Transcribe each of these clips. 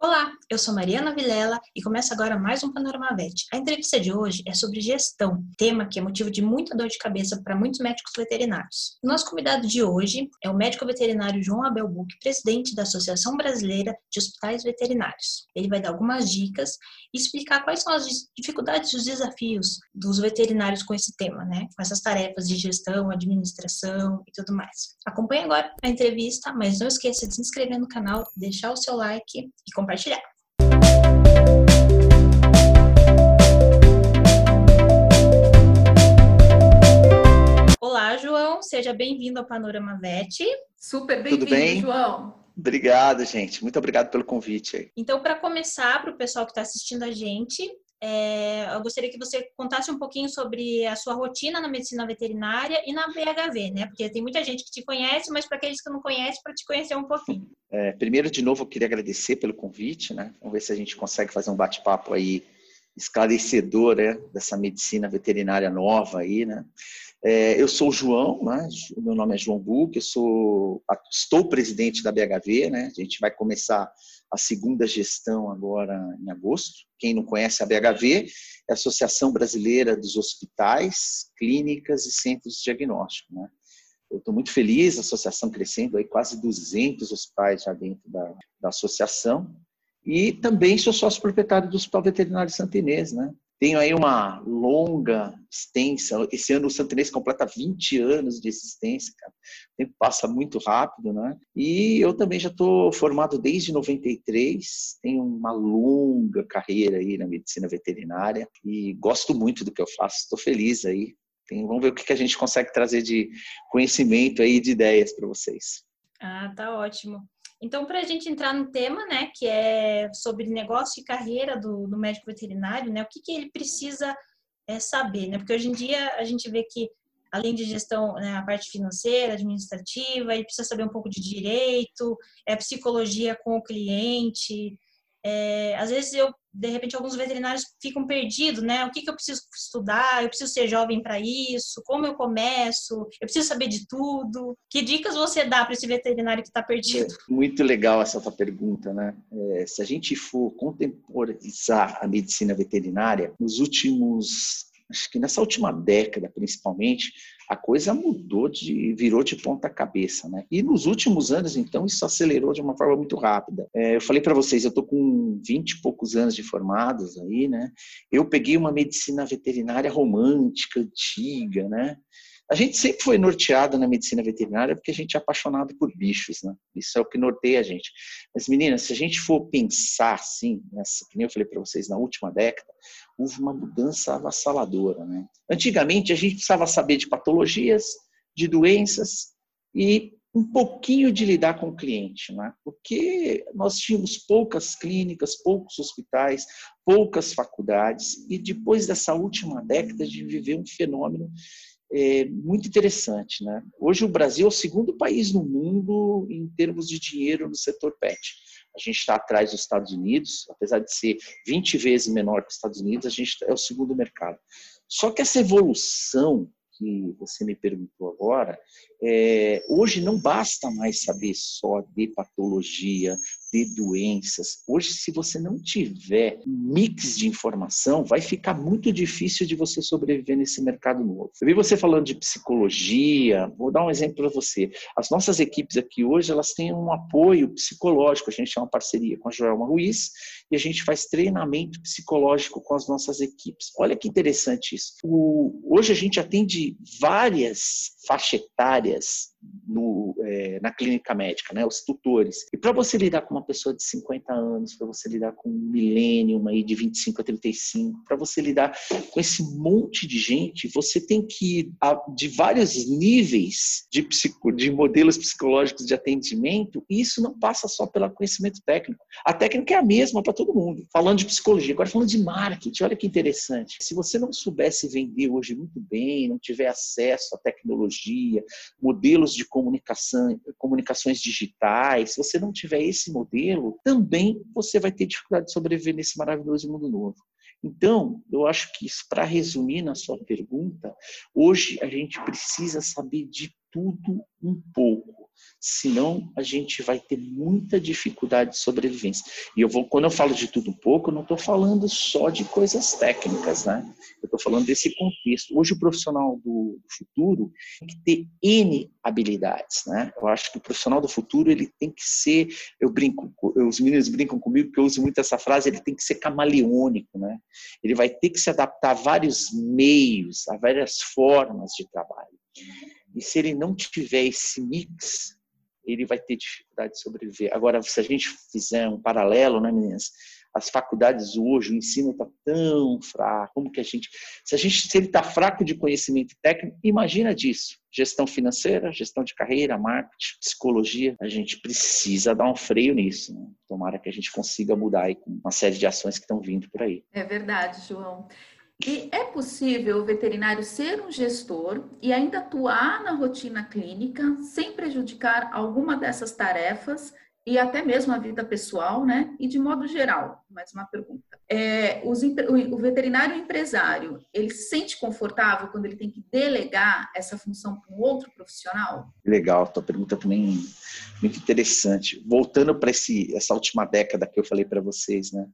Olá, eu sou Mariana Vilela e começa agora mais um Panorama Vet. A entrevista de hoje é sobre gestão, tema que é motivo de muita dor de cabeça para muitos médicos veterinários. Nosso convidado de hoje é o médico veterinário João Abel Buch, presidente da Associação Brasileira de Hospitais Veterinários. Ele vai dar algumas dicas e explicar quais são as dificuldades e os desafios dos veterinários com esse tema, né? Com essas tarefas de gestão, administração e tudo mais. Acompanhe agora a entrevista, mas não esqueça de se inscrever no canal, deixar o seu like e compartilhar Olá, João, seja bem-vindo ao Panorama VET. Super bem-vindo, João. Obrigado, gente. Muito obrigado pelo convite. Então, para começar, para o pessoal que está assistindo a gente, é, eu gostaria que você contasse um pouquinho sobre a sua rotina na medicina veterinária e na BHV, né? Porque tem muita gente que te conhece, mas para aqueles que não conhecem, para te conhecer um pouquinho. É, primeiro, de novo, eu queria agradecer pelo convite, né? Vamos ver se a gente consegue fazer um bate-papo aí esclarecedor né? dessa medicina veterinária nova aí, né? É, eu sou o João, né? meu nome é João Buch, eu sou, estou presidente da BHV, né? A gente vai começar a segunda gestão agora em agosto. Quem não conhece a BHV é a Associação Brasileira dos Hospitais, Clínicas e Centros de Diagnóstico. Né? Eu estou muito feliz, a associação crescendo, aí quase 200 hospitais já dentro da, da associação. E também sou sócio proprietário do Hospital Veterinário Santinês, né? Tenho aí uma longa, extensa. Esse ano o Santinês completa 20 anos de existência, cara. O tempo passa muito rápido, né? E eu também já estou formado desde 93, tenho uma longa carreira aí na medicina veterinária e gosto muito do que eu faço. Estou feliz aí. Tem, vamos ver o que a gente consegue trazer de conhecimento aí, de ideias para vocês. Ah, tá ótimo. Então, para a gente entrar no tema, né, que é sobre negócio e carreira do, do médico veterinário, né, o que, que ele precisa é, saber, né? Porque hoje em dia a gente vê que, além de gestão, né, a parte financeira, administrativa, ele precisa saber um pouco de direito, é, psicologia com o cliente, é, às vezes eu, de repente, alguns veterinários ficam perdidos, né? O que, que eu preciso estudar? Eu preciso ser jovem para isso? Como eu começo? Eu preciso saber de tudo? Que dicas você dá para esse veterinário que está perdido? É muito legal essa tua pergunta, né? É, se a gente for contemporizar a medicina veterinária, nos últimos, acho que nessa última década, principalmente, a coisa mudou de virou de ponta cabeça, né? E nos últimos anos, então, isso acelerou de uma forma muito rápida. É, eu falei para vocês, eu tô com 20 e poucos anos de formados aí, né? Eu peguei uma medicina veterinária romântica, antiga, né? A gente sempre foi norteado na medicina veterinária porque a gente é apaixonado por bichos, né? Isso é o que norteia a gente. Mas, meninas, se a gente for pensar assim, nessa, que nem eu falei para vocês, na última década, houve uma mudança avassaladora, né? Antigamente, a gente precisava saber de patologias, de doenças e um pouquinho de lidar com o cliente, né? porque nós tínhamos poucas clínicas, poucos hospitais, poucas faculdades, e depois dessa última década de viver um fenômeno é, muito interessante. Né? Hoje o Brasil é o segundo país no mundo em termos de dinheiro no setor pet. A gente está atrás dos Estados Unidos, apesar de ser 20 vezes menor que os Estados Unidos, a gente é o segundo mercado. Só que essa evolução que você me perguntou agora, é, hoje não basta mais saber só de patologia, de doenças. Hoje, se você não tiver mix de informação, vai ficar muito difícil de você sobreviver nesse mercado novo. Eu vi você falando de psicologia, vou dar um exemplo para você. As nossas equipes aqui hoje, elas têm um apoio psicológico, a gente tem uma parceria com a Joelma Ruiz e a gente faz treinamento psicológico com as nossas equipes. Olha que interessante isso. O, hoje a gente atende várias faixas etárias no, é, na clínica médica, né, os tutores. E para você lidar com uma pessoa de 50 anos, para você lidar com um milênio aí de 25 a 35, para você lidar com esse monte de gente, você tem que ir a, de vários níveis de, psico, de modelos psicológicos de atendimento, e isso não passa só pelo conhecimento técnico. A técnica é a mesma para todo mundo. Falando de psicologia, agora falando de marketing, olha que interessante. Se você não soubesse vender hoje muito bem, não tiver acesso à tecnologia, modelos de comunicação, comunicações digitais, se você não tiver esse modelo, também você vai ter dificuldade de sobreviver nesse maravilhoso mundo novo. Então, eu acho que para resumir na sua pergunta, hoje a gente precisa saber de tudo um pouco. Senão a gente vai ter muita dificuldade de sobrevivência. E eu vou, quando eu falo de tudo um pouco, eu não estou falando só de coisas técnicas, né? Eu estou falando desse contexto. Hoje o profissional do, futuro tem que ter N habilidades, né? Eu acho que o profissional do futuro ele tem que ser, eu brinco, os meninos brincam comigo que eu uso muito essa frase, ele tem que ser camaleônico, né? Ele vai ter que se adaptar a vários meios, a várias formas de trabalho. E se ele não tiver esse mix, ele vai ter dificuldade de sobreviver. Agora, se a gente fizer um paralelo, né, meninas? As faculdades hoje, o ensino está tão fraco. Como que a gente. Se, a gente, se ele está fraco de conhecimento técnico, imagina disso. Gestão financeira, gestão de carreira, marketing, psicologia. A gente precisa dar um freio nisso. Né? Tomara que a gente consiga mudar aí com uma série de ações que estão vindo por aí. É verdade, João. E é possível o veterinário ser um gestor e ainda atuar na rotina clínica sem prejudicar alguma dessas tarefas e até mesmo a vida pessoal, né? E de modo geral, mais uma pergunta. É, os, o veterinário empresário, ele se sente confortável quando ele tem que delegar essa função para um outro profissional? Legal, tua pergunta também muito interessante. Voltando para essa última década que eu falei para vocês, né?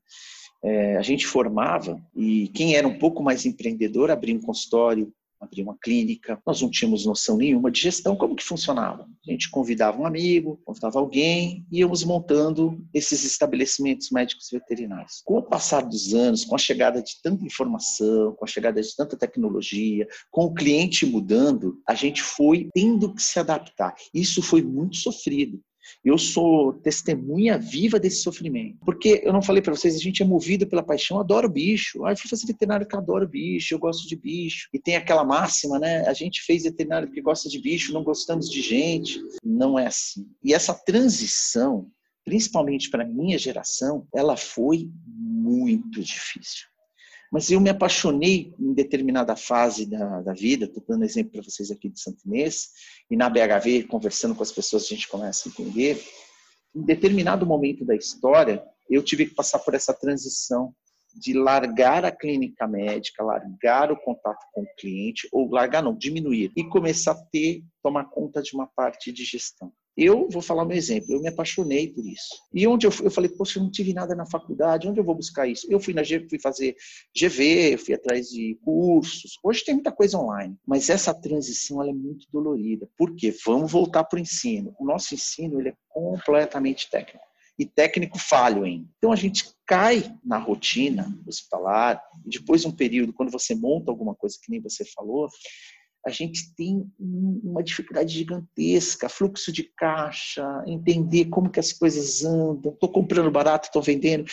É, a gente formava e quem era um pouco mais empreendedor abria um consultório, abria uma clínica. Nós não tínhamos noção nenhuma de gestão, como que funcionava. A gente convidava um amigo, convidava alguém, íamos montando esses estabelecimentos médicos veterinários. Com o passar dos anos, com a chegada de tanta informação, com a chegada de tanta tecnologia, com o cliente mudando, a gente foi tendo que se adaptar. Isso foi muito sofrido. Eu sou testemunha viva desse sofrimento. Porque eu não falei para vocês, a gente é movido pela paixão, adoro bicho. Ah, eu fui fazer veterinário que eu adoro bicho, eu gosto de bicho. E tem aquela máxima, né? A gente fez veterinário porque gosta de bicho, não gostamos de gente. Não é assim. E essa transição, principalmente para minha geração, ela foi muito difícil. Mas eu me apaixonei em determinada fase da, da vida, estou dando exemplo para vocês aqui de Santo Inês, e na BHV, conversando com as pessoas, a gente começa a entender. Em determinado momento da história, eu tive que passar por essa transição de largar a clínica médica, largar o contato com o cliente, ou largar não, diminuir, e começar a ter, tomar conta de uma parte de gestão. Eu vou falar meu exemplo, eu me apaixonei por isso. E onde eu, fui, eu falei, poxa, eu não tive nada na faculdade, onde eu vou buscar isso? Eu fui na fui fazer GV, fui atrás de cursos. Hoje tem muita coisa online, mas essa transição ela é muito dolorida. Por quê? Vamos voltar para o ensino. O nosso ensino ele é completamente técnico e técnico falho ainda. Então a gente cai na rotina hospitalar, e depois de um período, quando você monta alguma coisa que nem você falou, a gente tem uma dificuldade gigantesca, fluxo de caixa, entender como que as coisas andam, estou comprando barato, estou vendendo,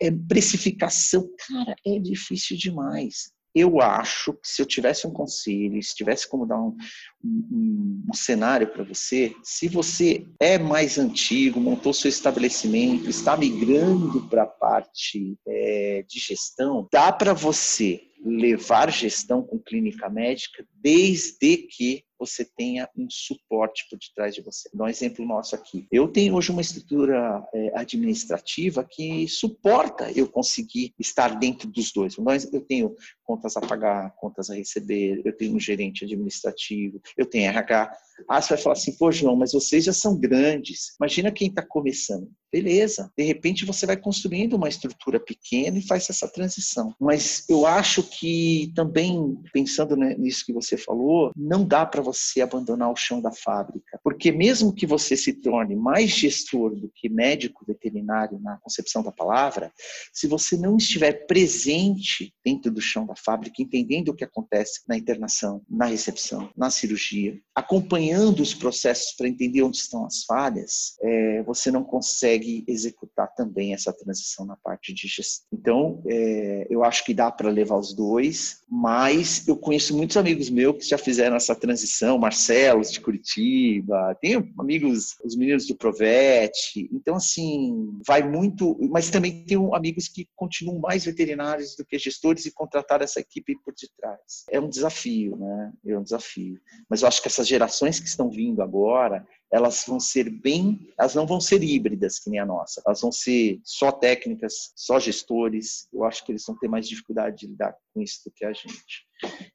é, precificação, cara, é difícil demais. Eu acho que se eu tivesse um conselho, se tivesse como dar um, um, um cenário para você, se você é mais antigo, montou seu estabelecimento, está migrando para a parte é, de gestão, dá para você levar gestão com clínica médica desde que você tenha um suporte por detrás de você. Vou dar um exemplo nosso aqui. Eu tenho hoje uma estrutura é, administrativa que suporta eu conseguir estar dentro dos dois. Eu tenho contas a pagar, contas a receber, eu tenho um gerente administrativo, eu tenho RH. Ah, você vai falar assim, pô, João, mas vocês já são grandes. Imagina quem está começando. Beleza, de repente você vai construindo uma estrutura pequena e faz essa transição. Mas eu acho que também, pensando nisso que você falou, não dá para você abandonar o chão da fábrica. Porque mesmo que você se torne mais gestor do que médico veterinário na concepção da palavra, se você não estiver presente dentro do chão da fábrica, entendendo o que acontece na internação, na recepção, na cirurgia, acompanhando os processos para entender onde estão as falhas, é, você não consegue executar também essa transição na parte de gestão. Então, é, eu acho que dá para levar os dois, mas eu conheço muitos amigos meus que já fizeram essa transição, Marcelo de Curitiba, tenho amigos, os meninos do Provete, então assim, vai muito, mas também tenho amigos que continuam mais veterinários do que gestores e contrataram essa equipe por detrás. É um desafio, né? É um desafio. Mas eu acho que essas gerações que estão vindo agora, elas vão ser bem, elas não vão ser híbridas que nem a nossa, elas vão ser só técnicas, só gestores. Eu acho que eles vão ter mais dificuldade de lidar com isso do que a gente.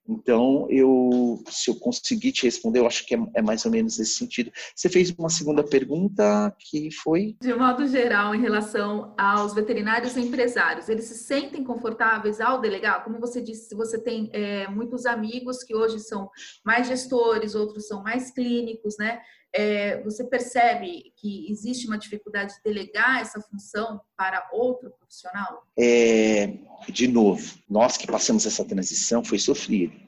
Então, eu, se eu conseguir te responder, eu acho que é, é, mais ou menos nesse sentido. Você fez uma segunda pergunta que foi? De modo geral, em relação aos veterinários e empresários, eles se sentem confortáveis ao delegar? Como você disse, se você tem é, muitos amigos que hoje são mais gestores, outros são mais clínicos, né? é, você percebe que existe uma dificuldade de delegar essa função para outro profissional? É, de novo, nós que passamos essa transição foi sofrido.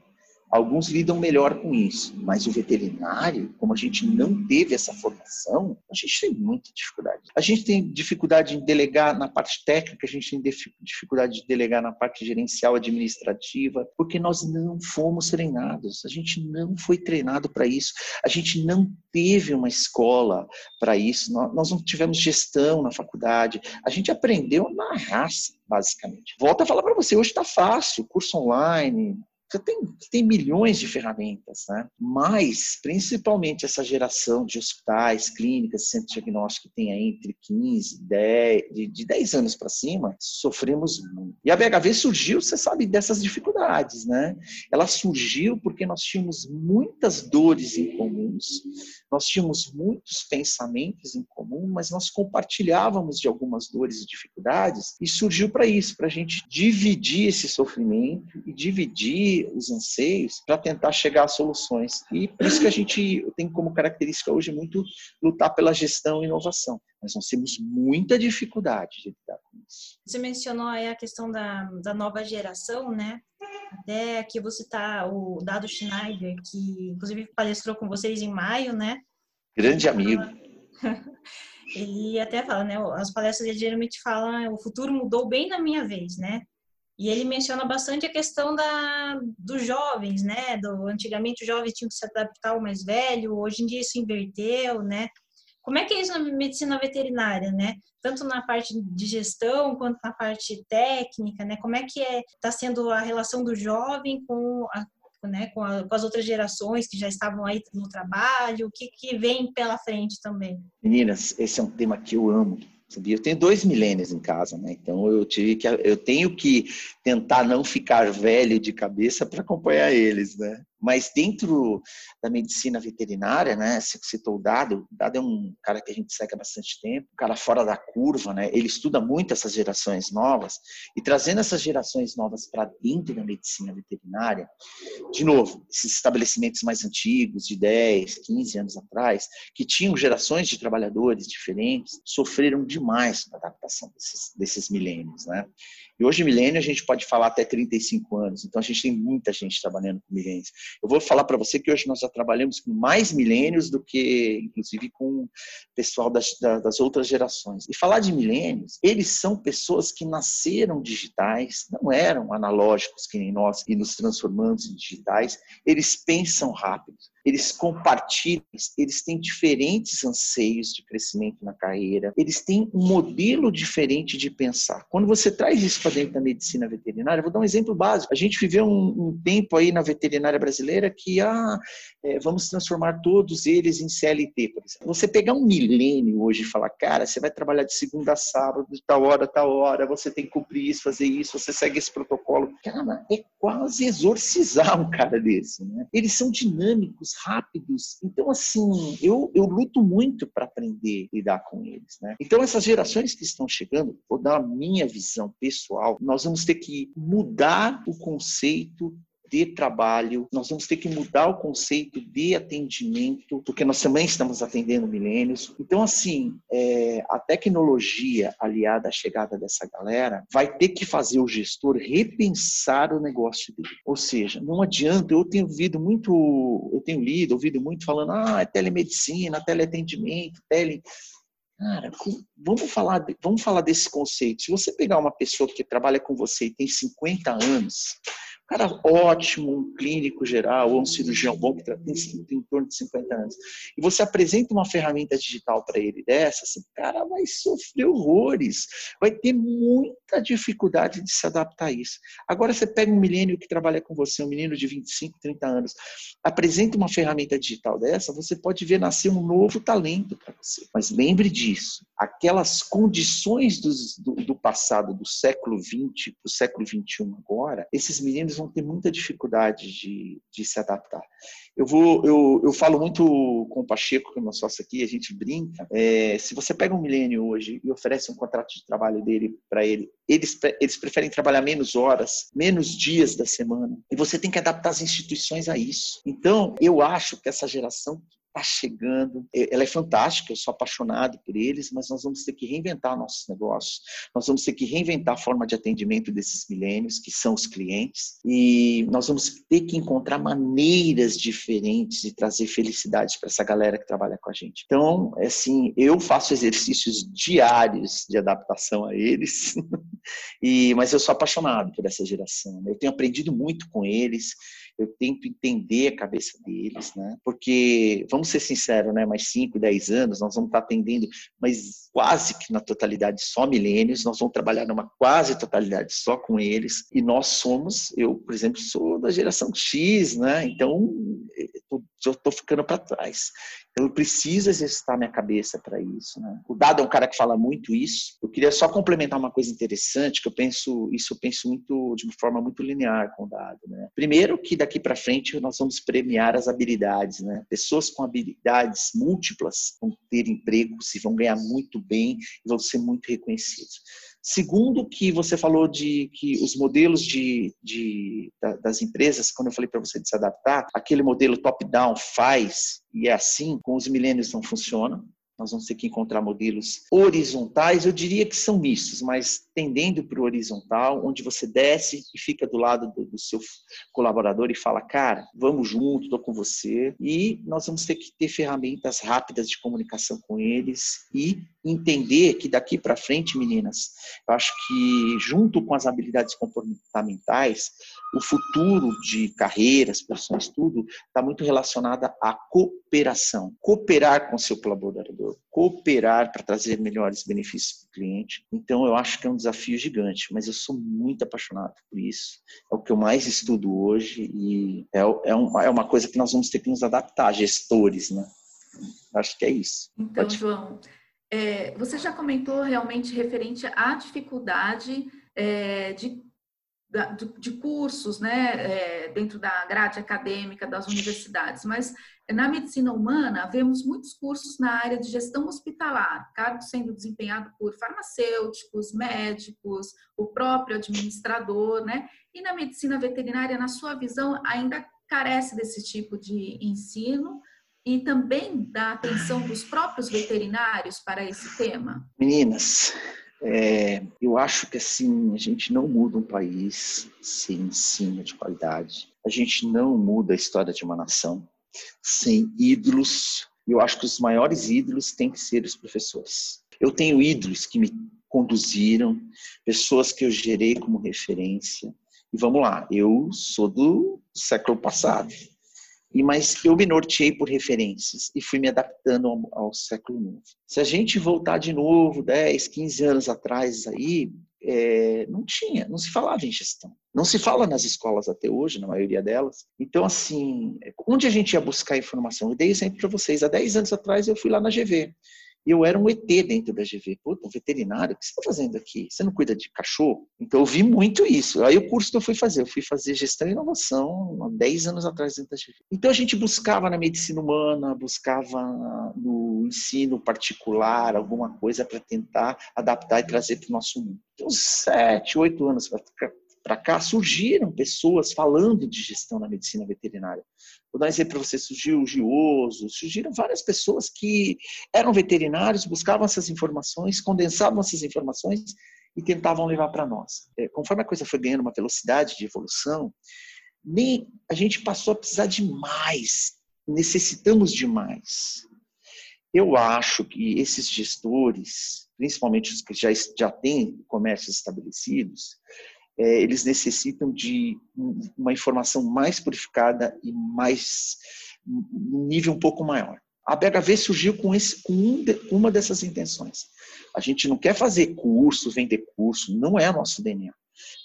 Alguns lidam melhor com isso, mas o veterinário, como a gente não teve essa formação, a gente tem muita dificuldade. A gente tem dificuldade em delegar na parte técnica, a gente tem dificuldade de delegar na parte gerencial administrativa, porque nós não fomos treinados, a gente não foi treinado para isso, a gente não teve uma escola para isso, nós não tivemos gestão na faculdade, a gente aprendeu na raça, basicamente. Volto a falar para você, hoje está fácil, curso online, você tem, tem milhões de ferramentas, né? Mas, principalmente essa geração de hospitais, clínicas, centros diagnósticos que tem aí entre 15, 10, de, de 10 anos para cima, sofremos muito. E a BHV surgiu, você sabe, dessas dificuldades, né? Ela surgiu porque nós tínhamos muitas dores em comuns, nós tínhamos muitos pensamentos em comum, mas nós compartilhávamos de algumas dores e dificuldades, e surgiu para isso, para a gente dividir esse sofrimento e dividir os anseios para tentar chegar a soluções. E por isso que a gente tem como característica hoje muito lutar pela gestão e inovação. Mas nós temos muita dificuldade de lidar com isso. Você mencionou aí a questão da, da nova geração, né? Até aqui você está o Dado Schneider, que inclusive palestrou com vocês em maio, né? Grande amigo. Ele até fala, né? As palestras ele geralmente falam, o futuro mudou bem na minha vez, né? E ele menciona bastante a questão da, dos jovens, né? Do, antigamente os jovens tinham que se adaptar ao mais velho, hoje em dia isso inverteu, né? Como é que é isso na medicina veterinária, né? Tanto na parte de gestão quanto na parte técnica, né? Como é que é está sendo a relação do jovem com a, né, com, a, com, as outras gerações que já estavam aí no trabalho, o que, que vem pela frente também? Meninas, esse é um tema que eu amo, Sabia? Eu tenho dois milênios em casa, né? Então eu tive que eu tenho que tentar não ficar velho de cabeça para acompanhar eles, né? Mas dentro da medicina veterinária, né, você citou o Dado, o Dado é um cara que a gente segue há bastante tempo, um cara fora da curva, né? Ele estuda muito essas gerações novas e trazendo essas gerações novas para dentro da medicina veterinária, de novo, esses estabelecimentos mais antigos, de 10, 15 anos atrás, que tinham gerações de trabalhadores diferentes, sofreram demais com a adaptação desses, desses milênios, né? E hoje, milênio, a gente pode falar até 35 anos. Então, a gente tem muita gente trabalhando com milênios. Eu vou falar para você que hoje nós já trabalhamos com mais milênios do que, inclusive, com o pessoal das, das outras gerações. E falar de milênios, eles são pessoas que nasceram digitais, não eram analógicos que nem nós e nos transformamos em digitais. Eles pensam rápido eles compartilham, eles têm diferentes anseios de crescimento na carreira, eles têm um modelo diferente de pensar. Quando você traz isso para dentro da medicina veterinária, vou dar um exemplo básico. A gente viveu um, um tempo aí na veterinária brasileira que ah, é, vamos transformar todos eles em CLT, por exemplo. Você pegar um milênio hoje e falar, cara, você vai trabalhar de segunda a sábado, de tal hora, tal hora, você tem que cumprir isso, fazer isso, você segue esse protocolo. Cara, é quase exorcizar um cara desse, né? Eles são dinâmicos, rápidos. Então, assim, eu, eu luto muito para aprender a lidar com eles, né? Então, essas gerações que estão chegando, vou dar a minha visão pessoal, nós vamos ter que mudar o conceito de trabalho, nós vamos ter que mudar o conceito de atendimento, porque nós também estamos atendendo milênios. Então, assim, é, a tecnologia aliada à chegada dessa galera vai ter que fazer o gestor repensar o negócio dele. Ou seja, não adianta, eu tenho ouvido muito, eu tenho lido, ouvido muito falando, ah, é telemedicina, teleatendimento, tele... Cara, vamos falar, vamos falar desse conceito. Se você pegar uma pessoa que trabalha com você e tem 50 anos, cara ótimo, um clínico geral, ou um cirurgião bom que tem, tem em torno de 50 anos, e você apresenta uma ferramenta digital para ele dessa, esse cara vai sofrer horrores, vai ter muita dificuldade de se adaptar a isso. Agora você pega um milênio que trabalha com você, um menino de 25, 30 anos, apresenta uma ferramenta digital dessa, você pode ver nascer um novo talento para você. Mas lembre disso, aquelas condições do, do passado, do século 20 para o século 21 agora, esses meninos vão ter muita dificuldade de, de se adaptar. Eu vou, eu, eu falo muito com o Pacheco, que é meu sócio aqui, a gente brinca. É, se você pega um milênio hoje e oferece um contrato de trabalho dele para ele, eles, eles preferem trabalhar menos horas, menos dias da semana. E você tem que adaptar as instituições a isso. Então, eu acho que essa geração está chegando. Ela é fantástica, eu sou apaixonado por eles, mas nós vamos ter que reinventar nossos negócios. Nós vamos ter que reinventar a forma de atendimento desses milênios, que são os clientes, e nós vamos ter que encontrar maneiras diferentes de trazer felicidade para essa galera que trabalha com a gente. Então, é assim, eu faço exercícios diários de adaptação a eles, e mas eu sou apaixonado por essa geração. Eu tenho aprendido muito com eles eu tento entender a cabeça deles, né? Porque, vamos ser sinceros, né? Mais 5, 10 anos, nós vamos estar atendendo, mas quase que na totalidade só milênios, nós vamos trabalhar numa quase totalidade só com eles, e nós somos, eu, por exemplo, sou da geração X, né? Então, eu estou ficando para trás. Eu preciso exercitar minha cabeça para isso. Né? O Dado é um cara que fala muito isso. Queria só complementar uma coisa interessante, que eu penso, isso eu penso muito de uma forma muito linear com o Dado. Né? Primeiro que daqui para frente nós vamos premiar as habilidades. Né? Pessoas com habilidades múltiplas vão ter empregos e vão ganhar muito bem e vão ser muito reconhecidos. Segundo, que você falou de que os modelos de, de das empresas, quando eu falei para você de se adaptar, aquele modelo top-down faz e é assim, com os milênios não funciona. Nós vamos ter que encontrar modelos horizontais, eu diria que são mistos, mas tendendo para o horizontal, onde você desce e fica do lado do, do seu colaborador e fala, cara, vamos junto, estou com você. E nós vamos ter que ter ferramentas rápidas de comunicação com eles e entender que daqui para frente, meninas, eu acho que junto com as habilidades comportamentais, o futuro de carreiras, profissões, tudo, está muito relacionado à cooperação. Cooperar com o seu colaborador, cooperar para trazer melhores benefícios para o cliente. Então, eu acho que é um desafio gigante, mas eu sou muito apaixonado por isso. É o que eu mais estudo hoje e é, é, um, é uma coisa que nós vamos ter que nos adaptar, gestores, né? Acho que é isso. Então, Pode... João, é, você já comentou realmente referente à dificuldade é, de de cursos né, é, dentro da grade acadêmica das universidades, mas na medicina humana vemos muitos cursos na área de gestão hospitalar, cargo sendo desempenhado por farmacêuticos, médicos, o próprio administrador, né? E na medicina veterinária, na sua visão, ainda carece desse tipo de ensino e também da atenção dos próprios veterinários para esse tema? Meninas, é, eu acho que assim, a gente não muda um país sem ensino de qualidade. A gente não muda a história de uma nação sem ídolos. Eu acho que os maiores ídolos têm que ser os professores. Eu tenho ídolos que me conduziram, pessoas que eu gerei como referência. E vamos lá, eu sou do século passado. E mas eu me norteei por referências e fui me adaptando ao, ao, século novo. Se a gente voltar de novo 10, 15 anos atrás aí, é, não tinha, não se falava em gestão. Não se fala nas escolas até hoje, na maioria delas. Então, assim, onde a gente ia buscar informação? Eu dei exemplo para vocês. Há 10 anos atrás eu fui lá na GV. Eu era um ET dentro da GV. Puta, um veterinário, o que você está fazendo aqui? Você não cuida de cachorro? Então eu vi muito isso. Aí o curso que eu fui fazer, eu fui fazer gestão e inovação há 10 anos atrás dentro da GV. Então a gente buscava na medicina humana, buscava no ensino particular alguma coisa para tentar adaptar e trazer para o nosso mundo. Então, sete, oito anos para cá, surgiram pessoas falando de gestão na medicina veterinária. Vou dar um exemplo para você, surgiu o Gioso, surgiram várias pessoas que eram veterinários, buscavam essas informações, condensavam essas informações e tentavam levar para nós. É, conforme a coisa foi ganhando uma velocidade de evolução, nem a gente passou a precisar de mais, necessitamos de mais. Eu acho que esses gestores, principalmente os que já, já têm comércios estabelecidos, é, eles necessitam de uma informação mais purificada e mais um nível um pouco maior. A BHV surgiu com, esse, com um de, uma dessas intenções. A gente não quer fazer curso, vender curso, não é nosso DNA.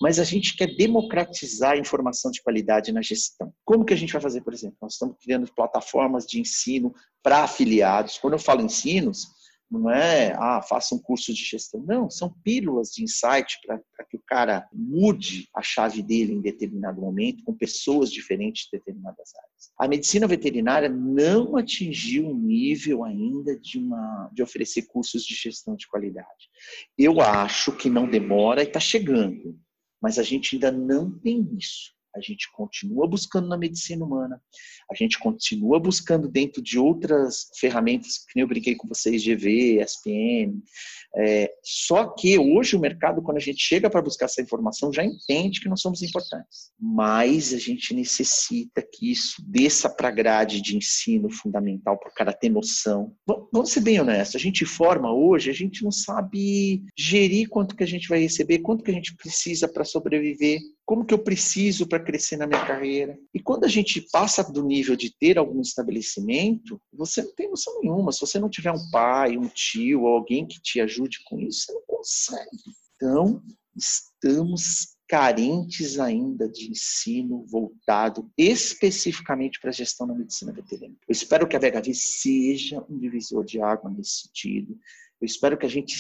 Mas a gente quer democratizar a informação de qualidade na gestão. Como que a gente vai fazer, por exemplo? Nós estamos criando plataformas de ensino para afiliados. Quando eu falo ensinos, não é, ah, faça um curso de gestão. Não, são pílulas de insight para que o cara mude a chave dele em determinado momento, com pessoas diferentes de determinadas áreas. A medicina veterinária não atingiu o nível ainda de, uma, de oferecer cursos de gestão de qualidade. Eu acho que não demora e está chegando, mas a gente ainda não tem isso a gente continua buscando na medicina humana, a gente continua buscando dentro de outras ferramentas, que eu brinquei com vocês, GV, SPM. É, só que hoje o mercado, quando a gente chega para buscar essa informação, já entende que não somos importantes. Mas a gente necessita que isso desça para a grade de ensino fundamental para o cara ter noção. Vamos ser bem honestos, a gente forma hoje, a gente não sabe gerir quanto que a gente vai receber, quanto que a gente precisa para sobreviver como que eu preciso para crescer na minha carreira. E quando a gente passa do nível de ter algum estabelecimento, você não tem noção nenhuma. Se você não tiver um pai, um tio, alguém que te ajude com isso, você não consegue. Então, estamos carentes ainda de ensino voltado especificamente para a gestão da medicina veterinária. Eu espero que a VHV seja um divisor de água nesse sentido. Eu espero que a gente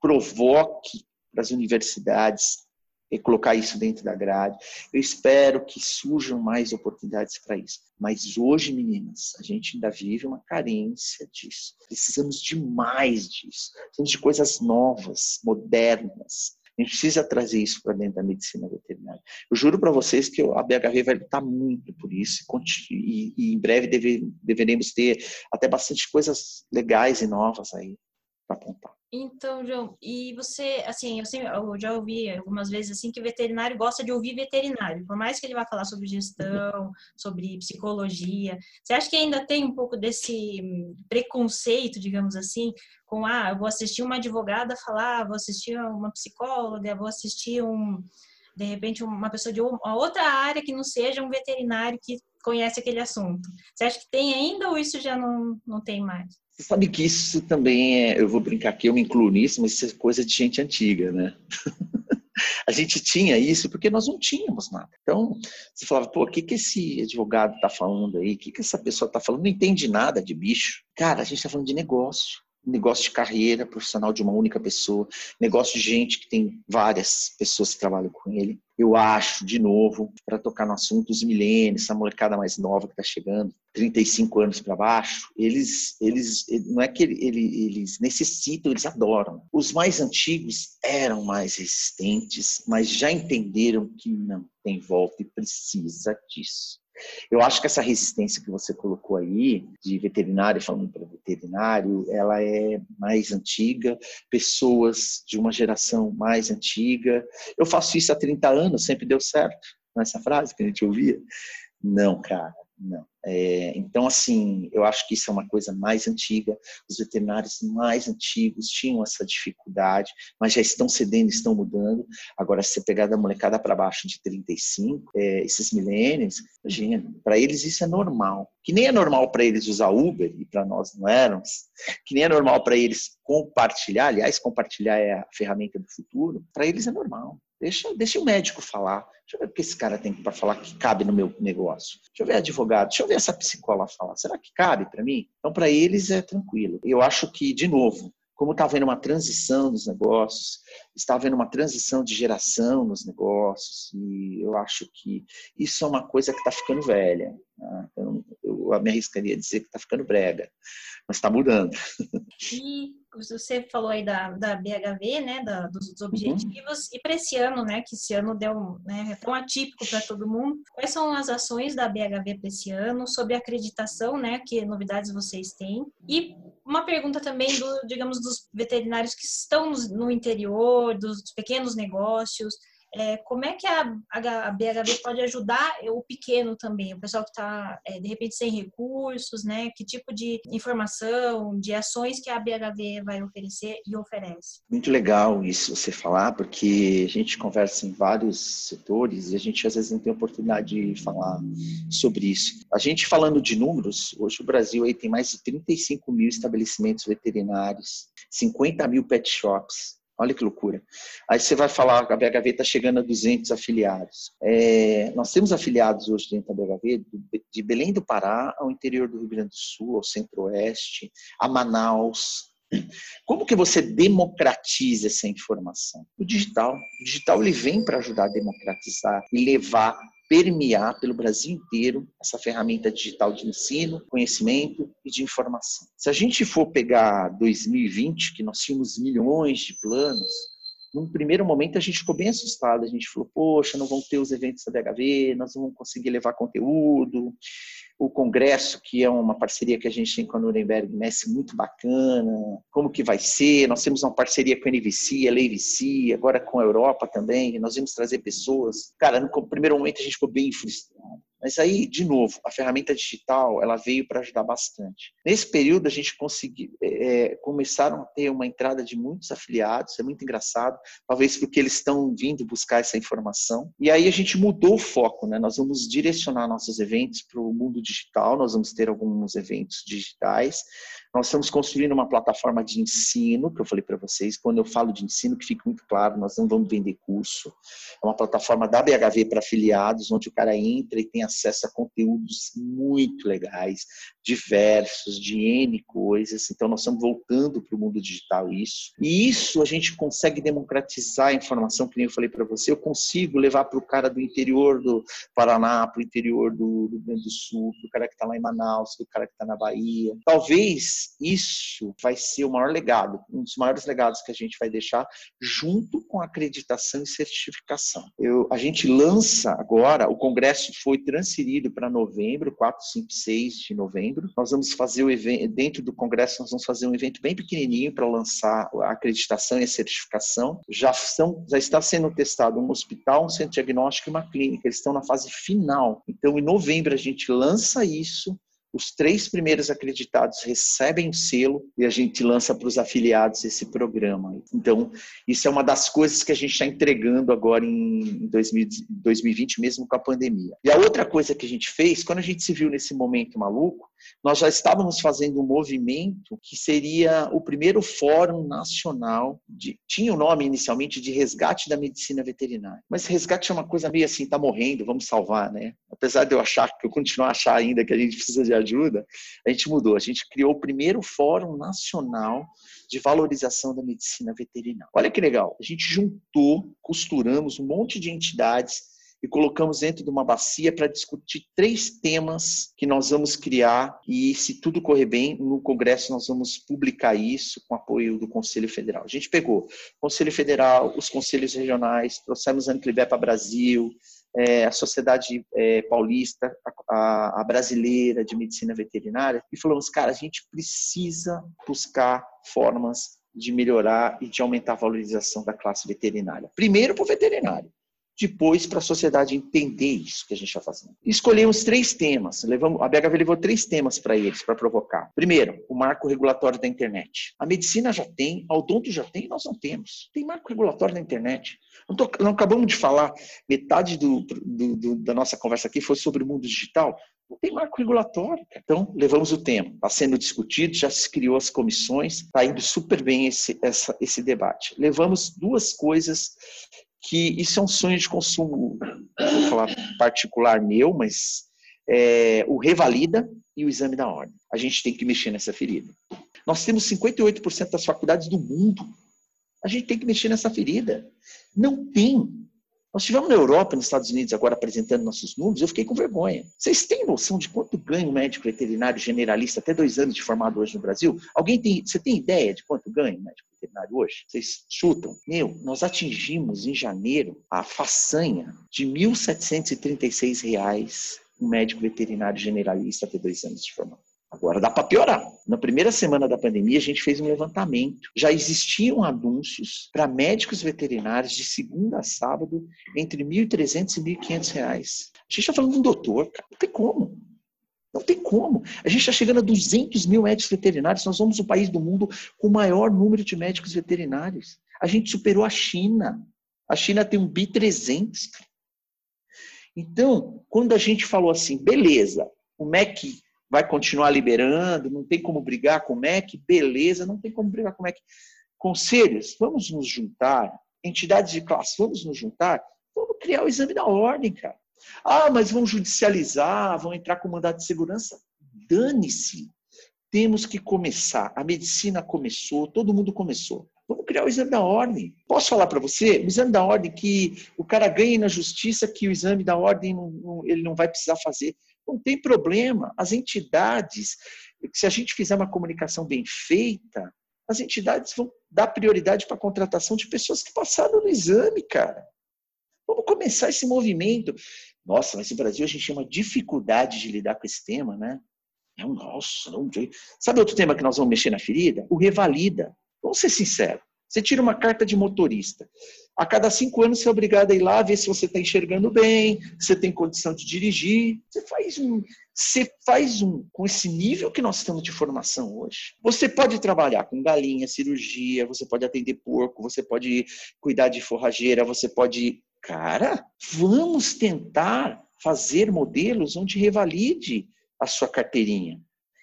provoque para as universidades e colocar isso dentro da grade. Eu espero que surjam mais oportunidades para isso. Mas hoje, meninas, a gente ainda vive uma carência disso. Precisamos de mais disso. Precisamos de coisas novas, modernas. A gente precisa trazer isso para dentro da medicina veterinária. Eu juro para vocês que a BHV vai lutar muito por isso e, e em breve deve, deveremos ter até bastante coisas legais e novas aí para apontar. Então, João, e você, assim, eu, sempre, eu já ouvi algumas vezes assim que veterinário gosta de ouvir veterinário, por mais que ele vá falar sobre gestão, sobre psicologia. Você acha que ainda tem um pouco desse preconceito, digamos assim, com ah, eu vou assistir uma advogada falar, vou assistir uma psicóloga, vou assistir um de repente uma pessoa de uma outra área que não seja um veterinário que conhece aquele assunto. Você acha que tem ainda ou isso já não, não tem mais? Você sabe que isso também é, eu vou brincar aqui, eu me incluo nisso, mas isso é coisa de gente antiga, né? a gente tinha isso porque nós não tínhamos nada. Então, você falava, pô, o que, que esse advogado está falando aí? O que, que essa pessoa está falando? Não entende nada de bicho. Cara, a gente está falando de negócio negócio de carreira profissional de uma única pessoa, negócio de gente que tem várias pessoas que trabalham com ele. Eu acho, de novo, para tocar no assunto, os milênios, essa molecada mais nova que está chegando, 35 anos para baixo, eles, eles, não é que eles, eles necessitam, eles adoram. Os mais antigos eram mais resistentes, mas já entenderam que não tem volta e precisa disso. Eu acho que essa resistência que você colocou aí, de veterinário falando para veterinário, ela é mais antiga, pessoas de uma geração mais antiga. Eu faço isso há 30 anos, sempre deu certo, nessa frase que a gente ouvia. Não, cara. Não. É, então, assim, eu acho que isso é uma coisa mais antiga. Os veterinários mais antigos tinham essa dificuldade, mas já estão cedendo, estão mudando. Agora, se você pegar da molecada para baixo de 35, é, esses milênios, para eles isso é normal. Que nem é normal para eles usar Uber, e para nós não éramos. Que nem é normal para eles compartilhar. Aliás, compartilhar é a ferramenta do futuro. Para eles é normal. Deixa, deixa o médico falar. Deixa eu ver o que esse cara tem para falar que cabe no meu negócio. Deixa eu ver advogado, deixa eu ver essa psicóloga falar. Será que cabe para mim? Então, para eles é tranquilo. Eu acho que, de novo, como está havendo uma transição nos negócios, está havendo uma transição de geração nos negócios, e eu acho que isso é uma coisa que está ficando velha. Né? Eu, eu me arriscaria a dizer que está ficando brega, mas está mudando. E você falou aí da, da BHV, né, da, dos, dos, uhum. objetivos, uhum. e para esse ano, né, que esse ano deu, né, é tão atípico para todo mundo, quais são as ações da BHV para esse ano, sobre acreditação, né, que novidades vocês têm, e uma pergunta também, do, digamos, dos veterinários que estão no, no interior, dos pequenos negócios, é, como é que a, a, BHV pode ajudar o pequeno também, o pessoal que está, é, de repente, sem recursos, né? Que tipo de informação, de ações que a BHV vai oferecer e oferece? Muito legal isso você falar, porque a gente conversa em vários setores e a gente às vezes não tem oportunidade de falar sobre isso. A gente falando de números, hoje o Brasil aí tem mais de 35 mil estabelecimentos veterinários, 50 mil pet shops, Olha que loucura. Aí você vai falar a BHV está chegando a 200 afiliados. É, nós temos afiliados hoje dentro da BHV de Belém do Pará ao interior do Rio Grande do Sul, ao centro-oeste, a Manaus. Como que você democratiza essa informação? O digital. O digital ele vem para ajudar a democratizar e levar permear pelo Brasil inteiro essa ferramenta digital de ensino, conhecimento e de informação. Se a gente for pegar 2020, que nós tínhamos milhões de planos, num primeiro momento a gente ficou bem assustado, a gente falou, poxa, não vão ter os eventos da DHV, nós não vamos conseguir levar conteúdo, o congresso, que é uma parceria que a gente tem com a Nuremberg Messi, muito bacana, como que vai ser, nós temos uma parceria com a NVC, a LeiVC, agora com a Europa também, nós vamos trazer pessoas. Cara, no primeiro momento a gente ficou bem frustrado. Mas aí, de novo, a ferramenta digital ela veio para ajudar bastante. Nesse período, a gente conseguiu, é, começaram a ter uma entrada de muitos afiliados, é muito engraçado, talvez porque eles estão vindo buscar essa informação. E aí a gente mudou o foco, né? Nós vamos direcionar nossos eventos para o mundo digital, nós vamos ter alguns eventos digitais, nós estamos construindo uma plataforma de ensino, que eu falei para vocês, quando eu falo de ensino, que fique muito claro, nós não vamos vender curso. É uma plataforma da BHV para afiliados, onde o cara entra e tem acesso a conteúdos muito legais, diversos, de N coisas. Então, nós estamos voltando para o mundo digital isso. E isso a gente consegue democratizar a informação, que nem eu falei para você. Eu consigo levar para o cara do interior do Paraná, para o interior do Rio Grande do Sul, para o cara que está lá em Manaus, para o cara que está na Bahia. Talvez isso vai ser o maior legado, um dos maiores legados que a gente vai deixar, junto com acreditação e certificação. Eu, a gente lança agora, o congresso foi transferido para novembro, 4, 5, 6 de novembro. Nós vamos fazer o evento, dentro do congresso, nós vamos fazer um evento bem pequenininho para lançar a acreditação e a certificação. Já, são, já está sendo testado um hospital, um centro diagnóstico e uma clínica. Eles estão na fase final. Então, em novembro, a gente lança isso os três primeiros acreditados recebem o selo e a gente lança para os afiliados esse programa. Então, isso é uma das coisas que a gente está entregando agora em 2020, mesmo com a pandemia. E a outra coisa que a gente fez, quando a gente se viu nesse momento maluco, nós já estávamos fazendo um movimento que seria o primeiro fórum nacional, de, tinha o nome inicialmente de resgate da medicina veterinária. Mas resgate é uma coisa meio assim, está morrendo, vamos salvar, né? Apesar de eu achar, que eu continuo a achar ainda que a gente precisa de ajuda, a gente mudou. A gente criou o primeiro fórum nacional de valorização da medicina veterinária. Olha que legal, a gente juntou, costuramos um monte de entidades e colocamos dentro de uma bacia para discutir três temas que nós vamos criar e, se tudo correr bem, no Congresso nós vamos publicar isso com apoio do Conselho Federal. A gente pegou o Conselho Federal, os conselhos regionais, trouxemos a Anclibepa Brasil, é, a Sociedade é, Paulista, a, a, brasileira de medicina veterinária, e falamos, cara, a gente precisa buscar formas de melhorar e de aumentar a valorização da classe veterinária. Primeiro para o veterinário, depois para a sociedade entender isso que a gente está fazendo. Escolhemos três temas. Levamos, a BHV levou três temas para eles, para provocar. Primeiro, o marco regulatório da internet. A medicina já tem, a odonto já tem, nós não temos. Tem marco regulatório da internet. Não, tô, não acabamos de falar, metade do, do, do, da nossa conversa aqui foi sobre o mundo digital. Não tem marco regulatório. Então, levamos o tema. Está sendo discutido, já se criou as comissões, está indo super bem esse, essa, esse debate. Levamos duas coisas que isso é um sonho de consumo, vou falar particular meu, mas é, o revalida e o exame da ordem. A gente tem que mexer nessa ferida. Nós temos 58% das faculdades do mundo. A gente tem que mexer nessa ferida. Não tem. Nós estivemos na Europa, nos Estados Unidos, agora apresentando nossos números, eu fiquei com vergonha. Vocês têm noção de quanto ganha um médico veterinário generalista até dois anos de formado hoje no Brasil? Alguém tem, você tem ideia de quanto ganha um médico veterinário hoje? Vocês chutam? Meu, nós atingimos em janeiro a façanha de R$ 1.736 um médico veterinário generalista ter dois anos de formação. Agora dá para piorar. Na primeira semana da pandemia, a gente fez um levantamento. Já existiam anúncios para médicos veterinários de segunda a sábado entre R$ 1.300 e 1.500 reais. A gente está falando de um doutor, cara. Não tem como. Não tem como. A gente está chegando a 200 mil médicos veterinários. Nós somos o país do mundo com o maior número de médicos veterinários. A gente superou a China. A China tem um bi 300. Então, quando a gente falou assim, beleza, o MEC vai continuar liberando, não tem como brigar com o MEC, beleza, não tem como brigar com o MEC. Conselhos, vamos nos juntar, entidades de classe, vamos nos juntar, vamos criar o exame da ordem, cara. Ah, mas vão judicializar, vão entrar com mandado de segurança. Dane-se. Temos que começar. A medicina começou, todo mundo começou. Vamos criar o exame da ordem. Posso falar para você? O exame da ordem que o cara ganhe na justiça que o exame da ordem não, não, ele não vai precisar fazer. Não tem problema. As entidades, se a gente fizer uma comunicação bem feita, as entidades vão dar prioridade para a contratação de pessoas que passaram no exame, cara. Vamos começar esse movimento. Nossa, mas no Brasil a gente tem uma dificuldade de lidar com esse tema, né? É um nossa, não Sabe outro tema que nós vamos mexer na ferida? O revalida. Vamos ser sinceros. Você tira uma carta de motorista. A cada cinco anos você é obrigado a ir lá ver se você está enxergando bem, se você tem condição de dirigir. Você faz um, você faz um com esse nível que nós estamos de formação hoje. Você pode trabalhar com galinha, cirurgia, você pode atender porco, você pode cuidar de forrageira, você pode, cara, vamos tentar fazer modelos onde revalide a sua carteirinha.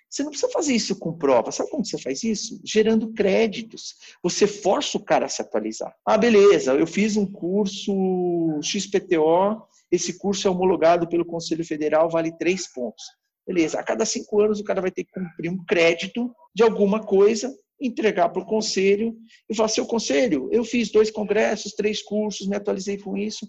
Você não precisa fazer isso com prova. Sabe como você faz isso? Gerando créditos. Você força o cara a se atualizar. Ah, beleza, eu fiz um curso XPTO, esse curso é homologado pelo Conselho Federal, vale três pontos. Beleza, a cada cinco anos o cara vai ter que cumprir um crédito de alguma coisa, entregar para o conselho e falar: seu conselho, eu fiz dois congressos, três cursos, me atualizei com isso,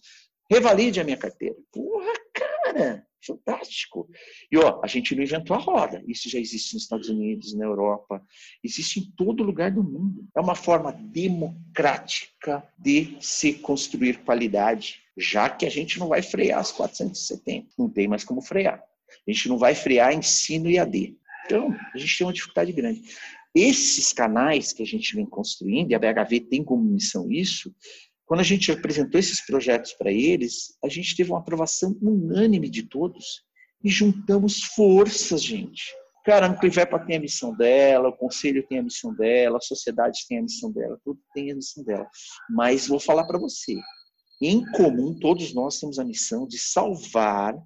revalide a minha carteira. Porra, cara! Fantástico. E ó, a gente não inventou a roda. Isso já existe nos Estados Unidos, na Europa, existe em todo lugar do mundo. É uma forma democrática de se construir qualidade, já que a gente não vai frear as 470. Não tem mais como frear. A gente não vai frear ensino e AD. Então, a gente tem uma dificuldade grande. Esses canais que a gente vem construindo, e a BHV tem como missão isso, quando a gente apresentou esses projetos para eles, a gente teve uma aprovação unânime de todos e juntamos forças, gente. Cara, a Anclivepa tem a missão dela, o conselho tem a missão dela, a sociedade tem a missão dela, tudo tem a missão dela. Mas vou falar para você, em comum, todos nós temos a missão de salvar,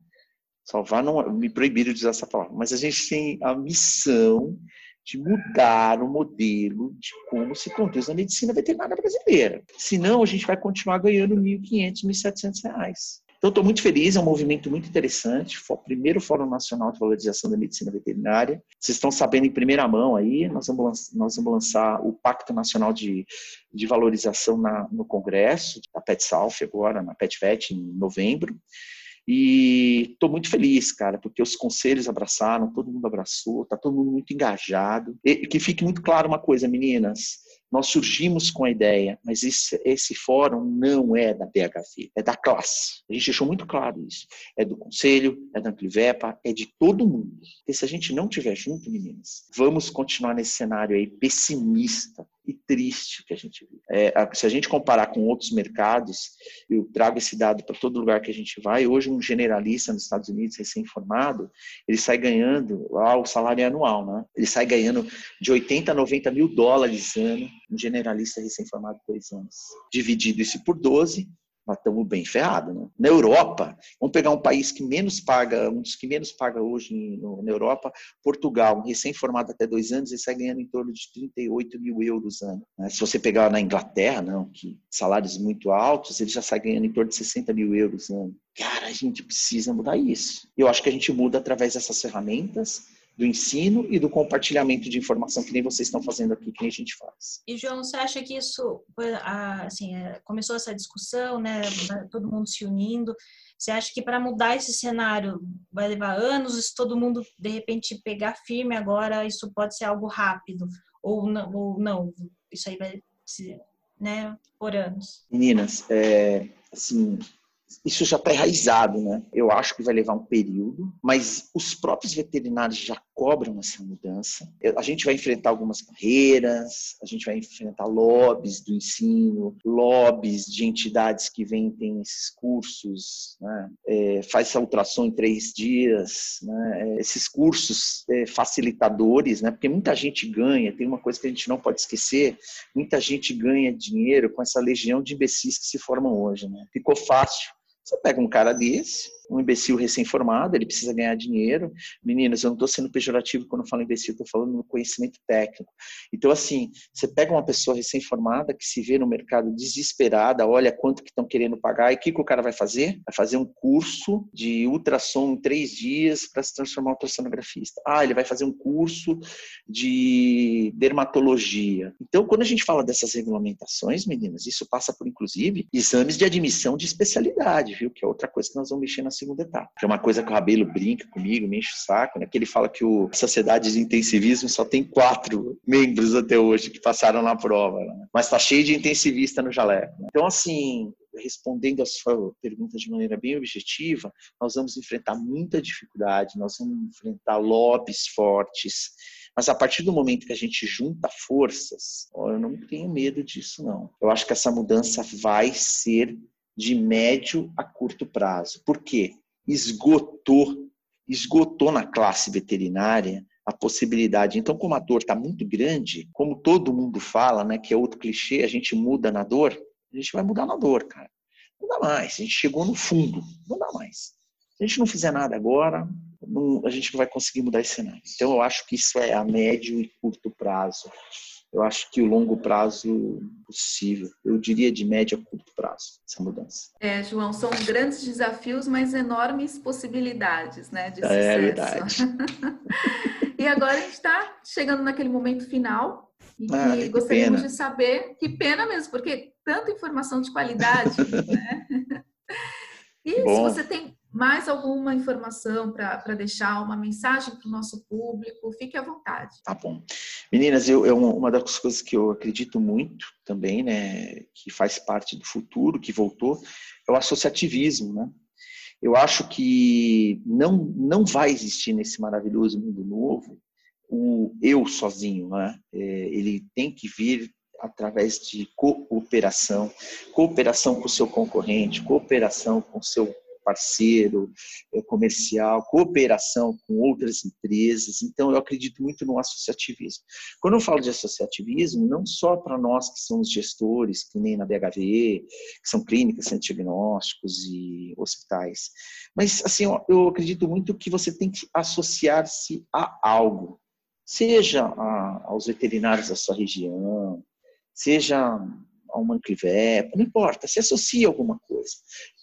salvar não me proibiram de usar essa palavra, mas a gente tem a missão de mudar o modelo de como se conduz a medicina veterinária brasileira. Senão, a gente vai continuar ganhando R$ 1.500, R$ 1.700. Então, estou muito feliz, é um movimento muito interessante. Foi o primeiro Fórum Nacional de Valorização da Medicina Veterinária. Vocês estão sabendo em primeira mão aí, nós vamos, nós vamos lançar o Pacto Nacional de, de Valorização na, no Congresso, da PetSalf agora, na PetVet, em novembro. E estou muito feliz, cara, porque os conselhos abraçaram, todo mundo abraçou, está todo mundo muito engajado. E que fique muito claro uma coisa, meninas: nós surgimos com a ideia, mas esse, esse fórum não é da BHV, é da classe. A gente deixou muito claro isso. É do conselho, é da Anclivepa, é de todo mundo. E se a gente não tiver junto, meninas, vamos continuar nesse cenário aí pessimista, e triste que a gente vive. É, se a gente comparar com outros mercados, eu trago esse dado para todo lugar que a gente vai. Hoje, um generalista nos Estados Unidos, recém-formado, ele sai ganhando lá o salário anual, né? Ele sai ganhando de 80 a 90 mil dólares ano, um generalista recém-formado dois anos. Dividido isso por 12, nós estamos bem ferrados. Né? Na Europa, vamos pegar um país que menos paga, um dos que menos paga hoje no, na Europa, Portugal, recém-formado até dois anos, ele sai ganhando em torno de 38 mil euros ano. Né? Se você pegar na Inglaterra, não, que salários muito altos, ele já sai ganhando em torno de 60 mil euros ano. Cara, a gente precisa mudar isso. Eu acho que a gente muda através dessas ferramentas, do ensino e do compartilhamento de informação que nem vocês estão fazendo aqui, que nem a gente faz. E João, você acha que isso, assim, é, começou essa discussão, né, todo mundo se unindo, você acha que para mudar esse cenário vai levar anos, se todo mundo de repente pegar firme agora, isso pode ser algo rápido ou não, ou não isso aí vai ser, né, por anos? Meninas, é, assim, isso já está enraizado, né? Eu acho que vai levar um período, mas os próprios veterinários já cobram essa mudança. A gente vai enfrentar algumas barreiras, a gente vai enfrentar lobbies do ensino, lobbies de entidades que vendem esses cursos, né? é, faz essa ultrassom em três dias, né? É, esses cursos é, facilitadores, né? Porque muita gente ganha, tem uma coisa que a gente não pode esquecer, muita gente ganha dinheiro com essa legião de imbecis que se formam hoje, né? Ficou fácil. Você pega um cara desse, um imbecil recém-formado, ele precisa ganhar dinheiro. Meninas, eu não estou sendo pejorativo quando eu falo imbecil, estou falando no conhecimento técnico. Então, assim, você pega uma pessoa recém-formada que se vê no mercado desesperada, olha quanto que estão querendo pagar, e o que, que o cara vai fazer? Vai fazer um curso de ultrassom em três dias para se transformar em ultrassonografista. Ah, ele vai fazer um curso de dermatologia. Então, quando a gente fala dessas regulamentações, meninas, isso passa por, inclusive, exames de admissão de especialidade, viu? Que é outra coisa que nós vamos mexer na segunda etapa. Que é uma coisa que o Rabelo brinca comigo, me enche o saco, né? Que ele fala que o Sociedade de Intensivismo só tem quatro membros até hoje que passaram na prova, né? mas está cheio de intensivista no jaleco. Né? Então, assim, respondendo a sua pergunta de maneira bem objetiva, nós vamos enfrentar muita dificuldade, nós vamos enfrentar lobbies fortes, mas a partir do momento que a gente junta forças, eu não tenho medo disso, não. Eu acho que essa mudança vai ser de médio a curto prazo. Por quê? Esgotou, esgotou na classe veterinária a possibilidade. Então, como a dor está muito grande, como todo mundo fala, né, que é outro clichê, a gente muda na dor, a gente vai mudar na dor, cara. Não dá mais. A gente chegou no fundo. Não dá mais. Se a gente não fizer nada agora, não, a gente não vai conseguir mudar esse cenário. Então, eu acho que isso é a médio e curto prazo eu acho que o longo prazo possível, eu diria de médio a curto prazo, essa mudança. É, João, são grandes desafios, mas enormes possibilidades, né, de sucesso. É verdade. e agora a gente está chegando naquele momento final e ah, que gostaríamos pena. de saber, que pena mesmo, porque tanta informação de qualidade, né? E Bom. se você tem mais alguma informação para deixar, uma mensagem para o nosso público, fique à vontade. Tá bom. Meninas, eu, eu, uma das coisas que eu acredito muito também, né, que faz parte do futuro, que voltou, é o associativismo, né? Eu acho que não, não vai existir nesse maravilhoso mundo novo o eu sozinho, né? É, ele tem que vir através de cooperação, cooperação com o seu concorrente, cooperação com o seu parceiro é, comercial, cooperação com outras empresas. Então, eu acredito muito no associativismo. Quando eu falo de associativismo, não só para nós que somos gestores, que nem na BHV, que são clínicas, centros diagnósticos e hospitais, mas assim, eu acredito muito que você tem que associar-se a algo, seja a, aos veterinários da sua região, seja a uma não importa, se associa a alguma coisa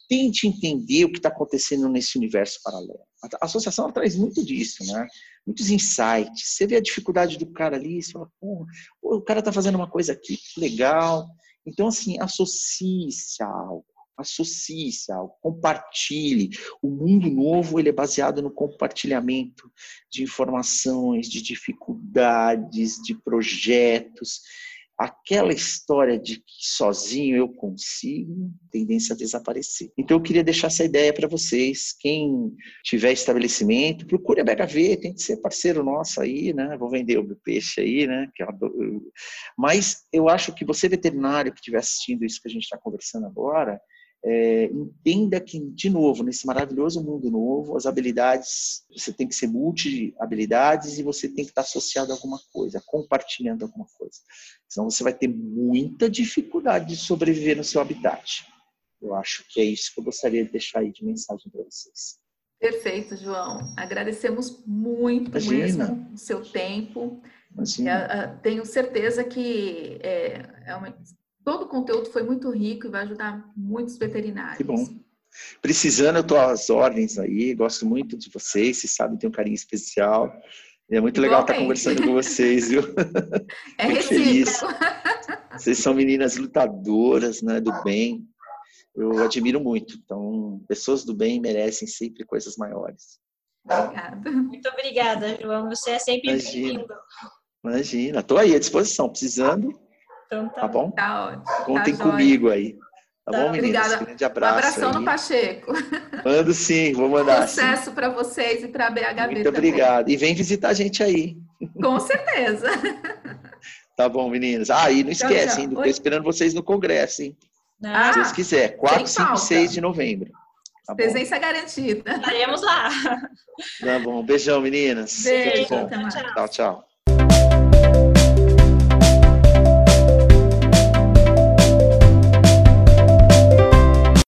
tente entender o que está acontecendo nesse universo paralelo. A associação traz muito disso, né? Muitos insights. Você vê a dificuldade do cara ali, você fala, pô, o cara está fazendo uma coisa aqui, legal. Então, assim, associe-se a algo. Associe-se a algo, compartilhe. O mundo novo ele é baseado no compartilhamento de informações, de dificuldades, de projetos aquela história de que sozinho eu consigo, tendência a desaparecer. Então eu queria deixar essa ideia para vocês. Quem tiver estabelecimento, procure a BHV, tem que ser parceiro nosso aí, né? Vou vender o meu peixe aí, né? Mas eu acho que você veterinário que estiver assistindo isso que a gente está conversando agora, é, entenda que, de novo, nesse maravilhoso mundo novo, as habilidades, você tem que ser multi-habilidades e você tem que estar associado a alguma coisa, compartilhando alguma coisa. Senão você vai ter muita dificuldade de sobreviver no seu habitat. Eu acho que é isso que eu gostaria de deixar aí de mensagem para vocês. Perfeito, João. Agradecemos muito Imagina. mesmo o seu tempo. Imagina. Tenho certeza que é, é uma todo o conteúdo foi muito rico e vai ajudar muitos veterinários. Que bom. Precisando, eu estou às ordens aí, gosto muito de vocês, vocês sabem, tem um carinho especial. É muito legal estar conversando com vocês, viu? É muito feliz. Vocês são meninas lutadoras, né, do bem. Eu admiro muito. Então, pessoas do bem merecem sempre coisas maiores. Obrigada. Muito obrigada, João. Você é sempre bem-vindo. Imagina, estou aí à disposição, precisando. Então tá, tá bom? Tá ótimo. Contem tá comigo aí. Tá, bom, meninas? Obrigada. Grande abraço. Um abração aí. no Pacheco. Mando sim, vou mandar. Sucesso para vocês e para a BHB Muito também. obrigado. E vem visitar a gente aí. Com certeza. Tá bom, meninas. Ah, e não Tchau, esquece, tchau. Tô Oi. esperando vocês no congresso, hein? Ah, Se Deus quiser. 4, sem 5 e falta. 6 de novembro. Tá bom? Presença garantida. estaremos lá. Tá bom. Beijão, meninas. Beijo, bom. mais. Tchau, tchau.